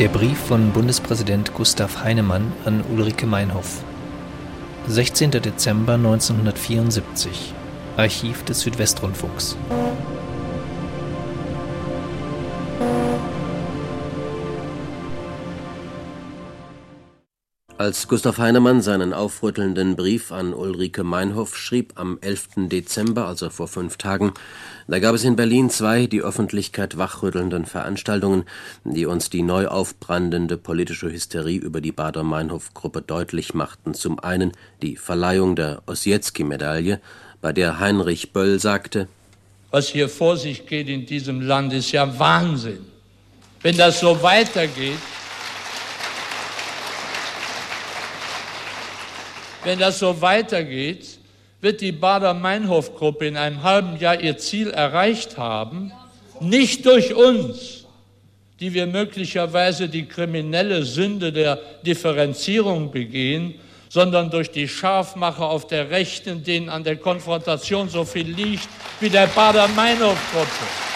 Der Brief von Bundespräsident Gustav Heinemann an Ulrike Meinhoff. 16. Dezember 1974. Archiv des Südwestrundfunks. Als Gustav Heinemann seinen aufrüttelnden Brief an Ulrike Meinhoff schrieb am 11. Dezember, also vor fünf Tagen, da gab es in Berlin zwei die Öffentlichkeit wachrüttelnden Veranstaltungen, die uns die neu aufbrandende politische Hysterie über die Bader-Meinhof-Gruppe deutlich machten. Zum einen die Verleihung der Ossietzky-Medaille, bei der Heinrich Böll sagte: Was hier vor sich geht in diesem Land, ist ja Wahnsinn. Wenn das so weitergeht, Wenn das so weitergeht, wird die Bader-Meinhof-Gruppe in einem halben Jahr ihr Ziel erreicht haben, nicht durch uns, die wir möglicherweise die kriminelle Sünde der Differenzierung begehen, sondern durch die Scharfmacher auf der Rechten, denen an der Konfrontation so viel liegt wie der Bader-Meinhof-Gruppe.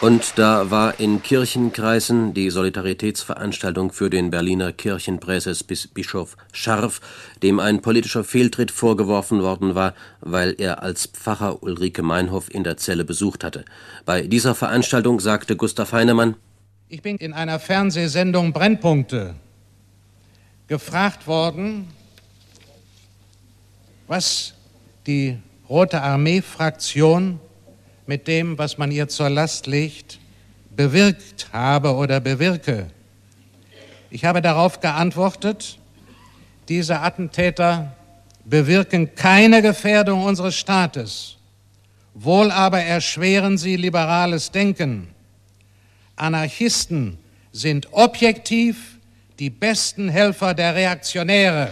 Und da war in Kirchenkreisen die Solidaritätsveranstaltung für den Berliner Kirchenpräses Bischof Scharf, dem ein politischer Fehltritt vorgeworfen worden war, weil er als Pfarrer Ulrike Meinhoff in der Zelle besucht hatte. Bei dieser Veranstaltung sagte Gustav Heinemann: Ich bin in einer Fernsehsendung Brennpunkte gefragt worden, was die Rote Armee-Fraktion mit dem, was man ihr zur Last legt, bewirkt habe oder bewirke. Ich habe darauf geantwortet, diese Attentäter bewirken keine Gefährdung unseres Staates, wohl aber erschweren sie liberales Denken. Anarchisten sind objektiv die besten Helfer der Reaktionäre.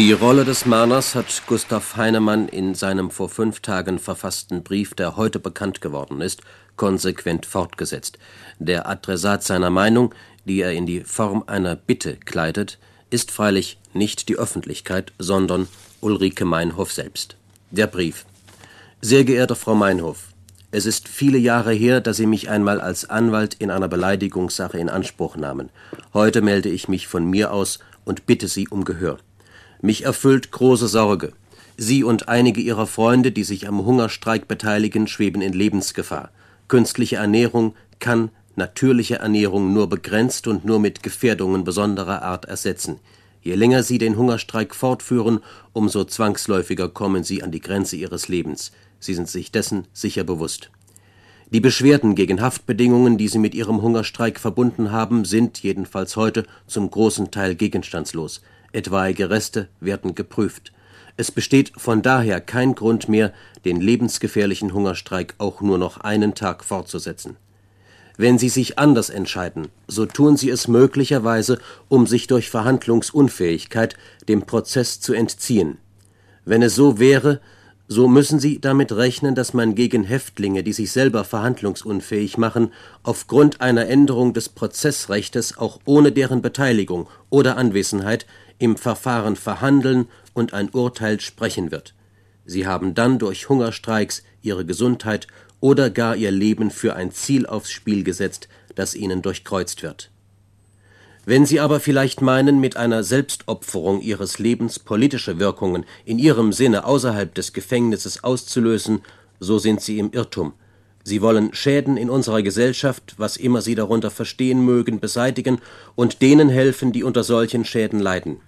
Die Rolle des Mahners hat Gustav Heinemann in seinem vor fünf Tagen verfassten Brief, der heute bekannt geworden ist, konsequent fortgesetzt. Der Adressat seiner Meinung, die er in die Form einer Bitte kleidet, ist freilich nicht die Öffentlichkeit, sondern Ulrike Meinhof selbst. Der Brief Sehr geehrte Frau Meinhof, es ist viele Jahre her, dass Sie mich einmal als Anwalt in einer Beleidigungssache in Anspruch nahmen. Heute melde ich mich von mir aus und bitte Sie um Gehör. Mich erfüllt große Sorge. Sie und einige Ihrer Freunde, die sich am Hungerstreik beteiligen, schweben in Lebensgefahr. Künstliche Ernährung kann natürliche Ernährung nur begrenzt und nur mit Gefährdungen besonderer Art ersetzen. Je länger Sie den Hungerstreik fortführen, umso zwangsläufiger kommen Sie an die Grenze Ihres Lebens. Sie sind sich dessen sicher bewusst. Die Beschwerden gegen Haftbedingungen, die Sie mit Ihrem Hungerstreik verbunden haben, sind, jedenfalls heute, zum großen Teil gegenstandslos etwaige Reste werden geprüft. Es besteht von daher kein Grund mehr, den lebensgefährlichen Hungerstreik auch nur noch einen Tag fortzusetzen. Wenn Sie sich anders entscheiden, so tun Sie es möglicherweise, um sich durch Verhandlungsunfähigkeit dem Prozess zu entziehen. Wenn es so wäre, so müssen Sie damit rechnen, dass man gegen Häftlinge, die sich selber verhandlungsunfähig machen, aufgrund einer Änderung des Prozessrechtes auch ohne deren Beteiligung oder Anwesenheit im Verfahren verhandeln und ein Urteil sprechen wird. Sie haben dann durch Hungerstreiks ihre Gesundheit oder gar ihr Leben für ein Ziel aufs Spiel gesetzt, das ihnen durchkreuzt wird. Wenn Sie aber vielleicht meinen, mit einer Selbstopferung Ihres Lebens politische Wirkungen in Ihrem Sinne außerhalb des Gefängnisses auszulösen, so sind Sie im Irrtum. Sie wollen Schäden in unserer Gesellschaft, was immer Sie darunter verstehen mögen, beseitigen und denen helfen, die unter solchen Schäden leiden.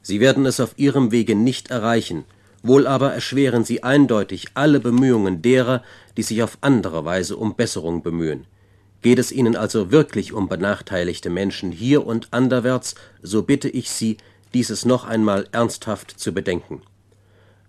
Sie werden es auf Ihrem Wege nicht erreichen, wohl aber erschweren Sie eindeutig alle Bemühungen derer, die sich auf andere Weise um Besserung bemühen. Geht es Ihnen also wirklich um benachteiligte Menschen hier und anderwärts, so bitte ich Sie, dieses noch einmal ernsthaft zu bedenken.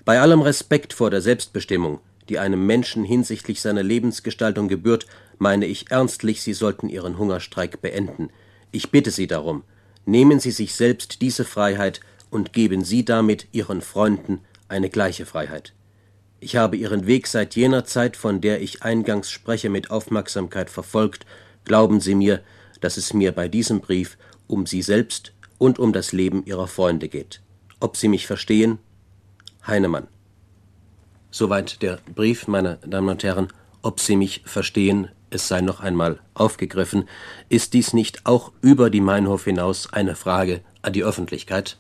Bei allem Respekt vor der Selbstbestimmung, die einem Menschen hinsichtlich seiner Lebensgestaltung gebührt, meine ich ernstlich, Sie sollten Ihren Hungerstreik beenden. Ich bitte Sie darum, nehmen Sie sich selbst diese Freiheit und geben Sie damit Ihren Freunden eine gleiche Freiheit. Ich habe Ihren Weg seit jener Zeit, von der ich eingangs spreche, mit Aufmerksamkeit verfolgt. Glauben Sie mir, dass es mir bei diesem Brief um sie selbst und um das Leben ihrer Freunde geht. Ob Sie mich verstehen? Heinemann. Soweit der Brief, meine Damen und Herren. Ob Sie mich verstehen, es sei noch einmal aufgegriffen. Ist dies nicht auch über die Meinhof hinaus eine Frage an die Öffentlichkeit?